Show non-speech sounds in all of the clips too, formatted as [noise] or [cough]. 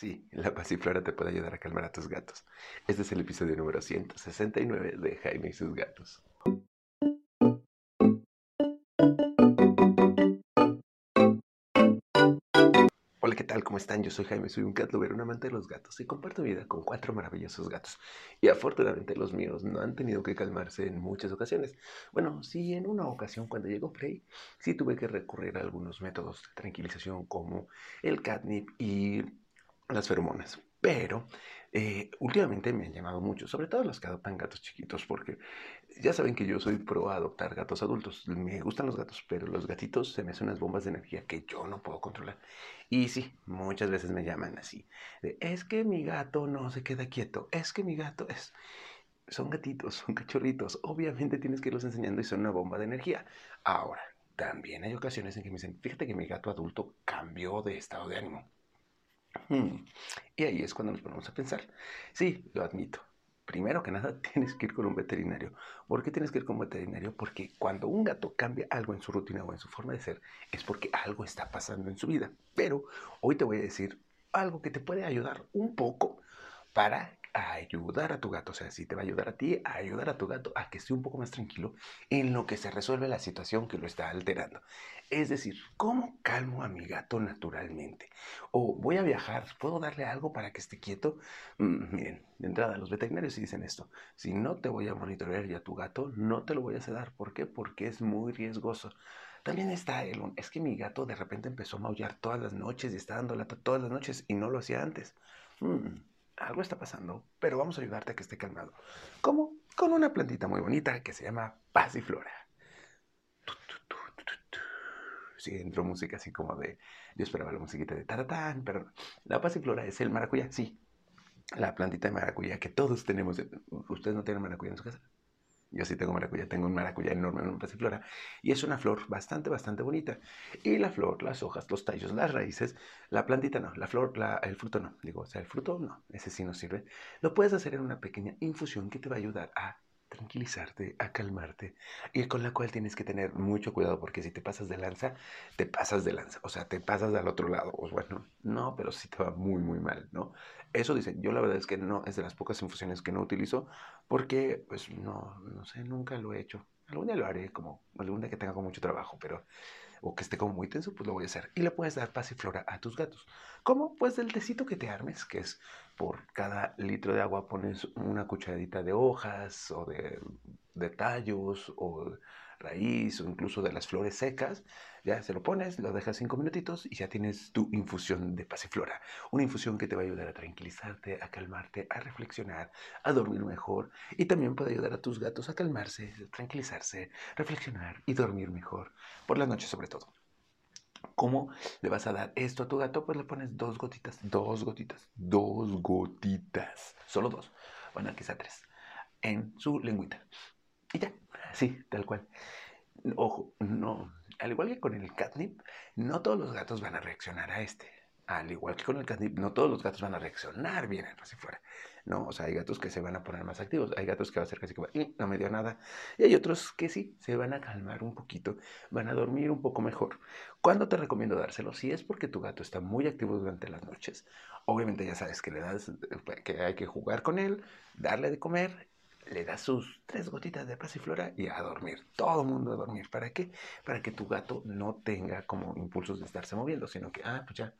Sí, la pasiflora te puede ayudar a calmar a tus gatos. Este es el episodio número 169 de Jaime y sus gatos. Hola, ¿qué tal? ¿Cómo están? Yo soy Jaime, soy un cat lover, un amante de los gatos y comparto vida con cuatro maravillosos gatos. Y afortunadamente los míos no han tenido que calmarse en muchas ocasiones. Bueno, sí, en una ocasión cuando llegó Frey, sí tuve que recurrir a algunos métodos de tranquilización como el catnip y las feromonas. Pero eh, últimamente me han llamado mucho, sobre todo los que adoptan gatos chiquitos, porque ya saben que yo soy pro a adoptar gatos adultos. Me gustan los gatos, pero los gatitos se me hacen unas bombas de energía que yo no puedo controlar. Y sí, muchas veces me llaman así. es que mi gato no se queda quieto, es que mi gato es... Son gatitos, son cachorritos. Obviamente tienes que irlos enseñando y son una bomba de energía. Ahora, también hay ocasiones en que me dicen, fíjate que mi gato adulto cambió de estado de ánimo Hmm. Y ahí es cuando nos ponemos a pensar. Sí, lo admito. Primero que nada, [laughs] tienes que ir con un veterinario. ¿Por qué tienes que ir con un veterinario? Porque cuando un gato cambia algo en su rutina o en su forma de ser, es porque algo está pasando en su vida. Pero hoy te voy a decir algo que te puede ayudar un poco para a ayudar a tu gato. O sea, si te va a ayudar a ti, a ayudar a tu gato a que esté un poco más tranquilo en lo que se resuelve la situación que lo está alterando. Es decir, ¿cómo calmo a mi gato naturalmente? O voy a viajar, ¿puedo darle algo para que esté quieto? Mm, miren, de entrada, los veterinarios dicen esto. Si no te voy a monitorear ya tu gato, no te lo voy a sedar. ¿Por qué? Porque es muy riesgoso. También está el, es que mi gato de repente empezó a maullar todas las noches y está dando lata todas las noches y no lo hacía antes. Mm, algo está pasando, pero vamos a ayudarte a que esté calmado. ¿Cómo? Con una plantita muy bonita que se llama pasiflora. Sí, entró música así como de. Yo esperaba la musiquita de taratán, pero la pasiflora es el maracuyá, sí. La plantita de maracuyá que todos tenemos. ¿Ustedes no tienen maracuyá en su casa? Yo sí tengo maracuyá, tengo un maracuyá enorme, una pasiflora. Y es una flor bastante, bastante bonita. Y la flor, las hojas, los tallos, las raíces, la plantita no, la flor, el fruto no. Digo, o sea, el fruto no, ese sí no sirve. Lo puedes hacer en una pequeña infusión que te va a ayudar a tranquilizarte, a calmarte, y con la cual tienes que tener mucho cuidado porque si te pasas de lanza, te pasas de lanza, o sea, te pasas al otro lado, o bueno, no, pero sí te va muy, muy mal, ¿no? Eso dicen, yo la verdad es que no, es de las pocas infusiones que no utilizo porque, pues, no, no sé, nunca lo he hecho. Algún día lo haré, como algún día que tenga con mucho trabajo, pero o que esté como muy tenso, pues lo voy a hacer. Y le puedes dar pasiflora a tus gatos. ¿Cómo? Pues del tecito que te armes, que es por cada litro de agua pones una cucharadita de hojas o de, de tallos o raíz o incluso de las flores secas, ya se lo pones, lo dejas cinco minutitos y ya tienes tu infusión de pasiflora. Una infusión que te va a ayudar a tranquilizarte, a calmarte, a reflexionar, a dormir mejor y también puede ayudar a tus gatos a calmarse, tranquilizarse, reflexionar y dormir mejor, por la noche sobre todo. ¿Cómo le vas a dar esto a tu gato? Pues le pones dos gotitas, dos gotitas, dos gotitas, solo dos, bueno, quizá tres, en su lengüita. Y ya, Sí, tal cual. Ojo, no, al igual que con el catnip, no todos los gatos van a reaccionar a este. Al igual que con el catnip, no todos los gatos van a reaccionar bien así fuera. No, o sea, hay gatos que se van a poner más activos, hay gatos que va a ser casi como, mm, no me dio nada. Y hay otros que sí, se van a calmar un poquito, van a dormir un poco mejor. ¿Cuándo te recomiendo dárselo? Si es porque tu gato está muy activo durante las noches, obviamente ya sabes que le das, eh, que hay que jugar con él, darle de comer le das sus tres gotitas de pasiflora y a dormir. Todo el mundo a dormir. ¿Para qué? Para que tu gato no tenga como impulsos de estarse moviendo, sino que, ah, pues ya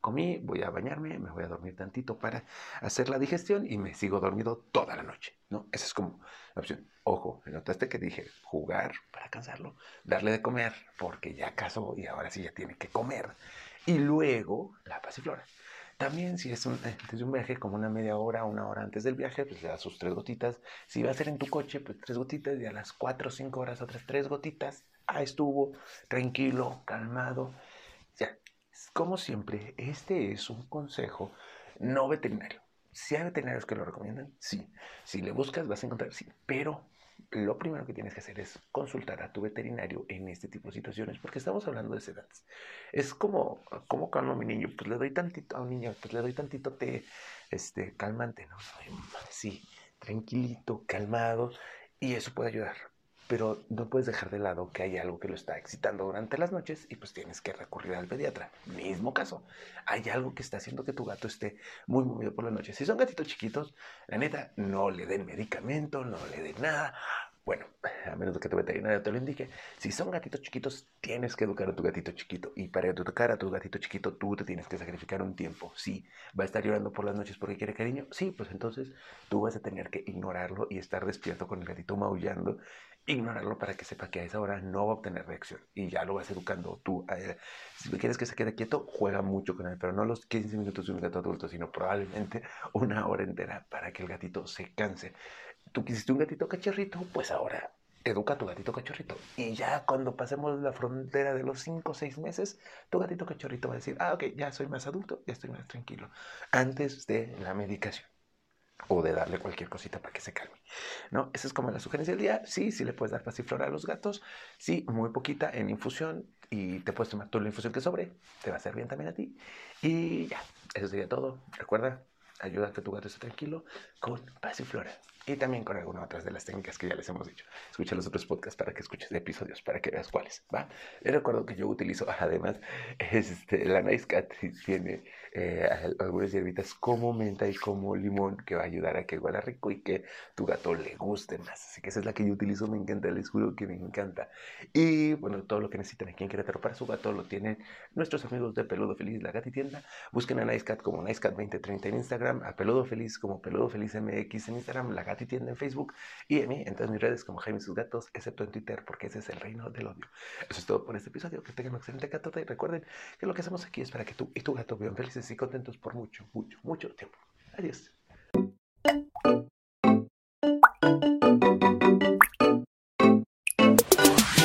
comí, voy a bañarme, me voy a dormir tantito para hacer la digestión y me sigo dormido toda la noche, ¿no? Esa es como la opción. Ojo, notaste que dije jugar para cansarlo, darle de comer, porque ya casó y ahora sí ya tiene que comer. Y luego la pasiflora. También si es un, eh, un viaje como una media hora, una hora antes del viaje, pues le das sus tres gotitas. Si va a ser en tu coche, pues tres gotitas y a las cuatro o cinco horas otras tres gotitas. Ah, estuvo tranquilo, calmado. Ya, como siempre, este es un consejo no veterinario. Si hay veterinarios que lo recomiendan, sí. Si le buscas, vas a encontrar, sí. Pero lo primero que tienes que hacer es consultar a tu veterinario en este tipo de situaciones, porque estamos hablando de sedantes. Es como, ¿cómo calmo a mi niño? Pues le doy tantito a un niño, pues le doy tantito té, este, calmante, ¿no? Sí, tranquilito, calmado, y eso puede ayudar. Pero no puedes dejar de lado que hay algo que lo está excitando durante las noches y pues tienes que recurrir al pediatra. Mismo caso, hay algo que está haciendo que tu gato esté muy movido por la noche. Si son gatitos chiquitos, la neta, no le den medicamento, no le den nada. Bueno, a menos que tu veterinario te lo indique, si son gatitos chiquitos, tienes que educar a tu gatito chiquito. Y para educar a tu gatito chiquito, tú te tienes que sacrificar un tiempo. Si va a estar llorando por las noches porque quiere cariño, sí, pues entonces tú vas a tener que ignorarlo y estar despierto con el gatito maullando. Ignorarlo para que sepa que a esa hora no va a obtener reacción. Y ya lo vas educando tú. A él. Si quieres que se quede quieto, juega mucho con él, pero no los 15 minutos de un gato adulto, sino probablemente una hora entera para que el gatito se canse tú quisiste un gatito cachorrito, pues ahora educa a tu gatito cachorrito. Y ya cuando pasemos la frontera de los 5 o 6 meses, tu gatito cachorrito va a decir, ah, ok, ya soy más adulto, ya estoy más tranquilo. Antes de la medicación. O de darle cualquier cosita para que se calme. ¿No? Esa es como la sugerencia del día. Sí, sí le puedes dar pasiflora a los gatos. Sí, muy poquita en infusión. Y te puedes tomar toda la infusión que sobre. Te va a hacer bien también a ti. Y ya, eso sería todo. Recuerda, ayuda a que tu gato esté tranquilo con pasiflora y también con algunas otras de las técnicas que ya les hemos dicho. Escucha los otros podcasts para que escuches episodios, para que veas cuáles, ¿va? Les recuerdo que yo utilizo, [laughs] además, este, la Nice Cat tiene eh, algunas hierbitas como menta y como limón que va a ayudar a que huela rico y que tu gato le guste más. Así que esa es la que yo utilizo, me encanta, les juro que me encanta. Y bueno, todo lo que necesitan aquí en Querétaro para su gato lo tienen nuestros amigos de Peludo Feliz, la Tienda. Busquen a Nice Cat como Nice Cat 2030 en Instagram, a Peludo Feliz como Peludo Feliz MX en Instagram, la Tienda en Facebook y en mí en todas mis redes como Jaime Sus Gatos, excepto en Twitter porque ese es el reino del odio. Eso es todo por este episodio. Que tengan un excelente gato y recuerden que lo que hacemos aquí es para que tú y tu gato vivan felices y contentos por mucho, mucho, mucho tiempo. Adiós.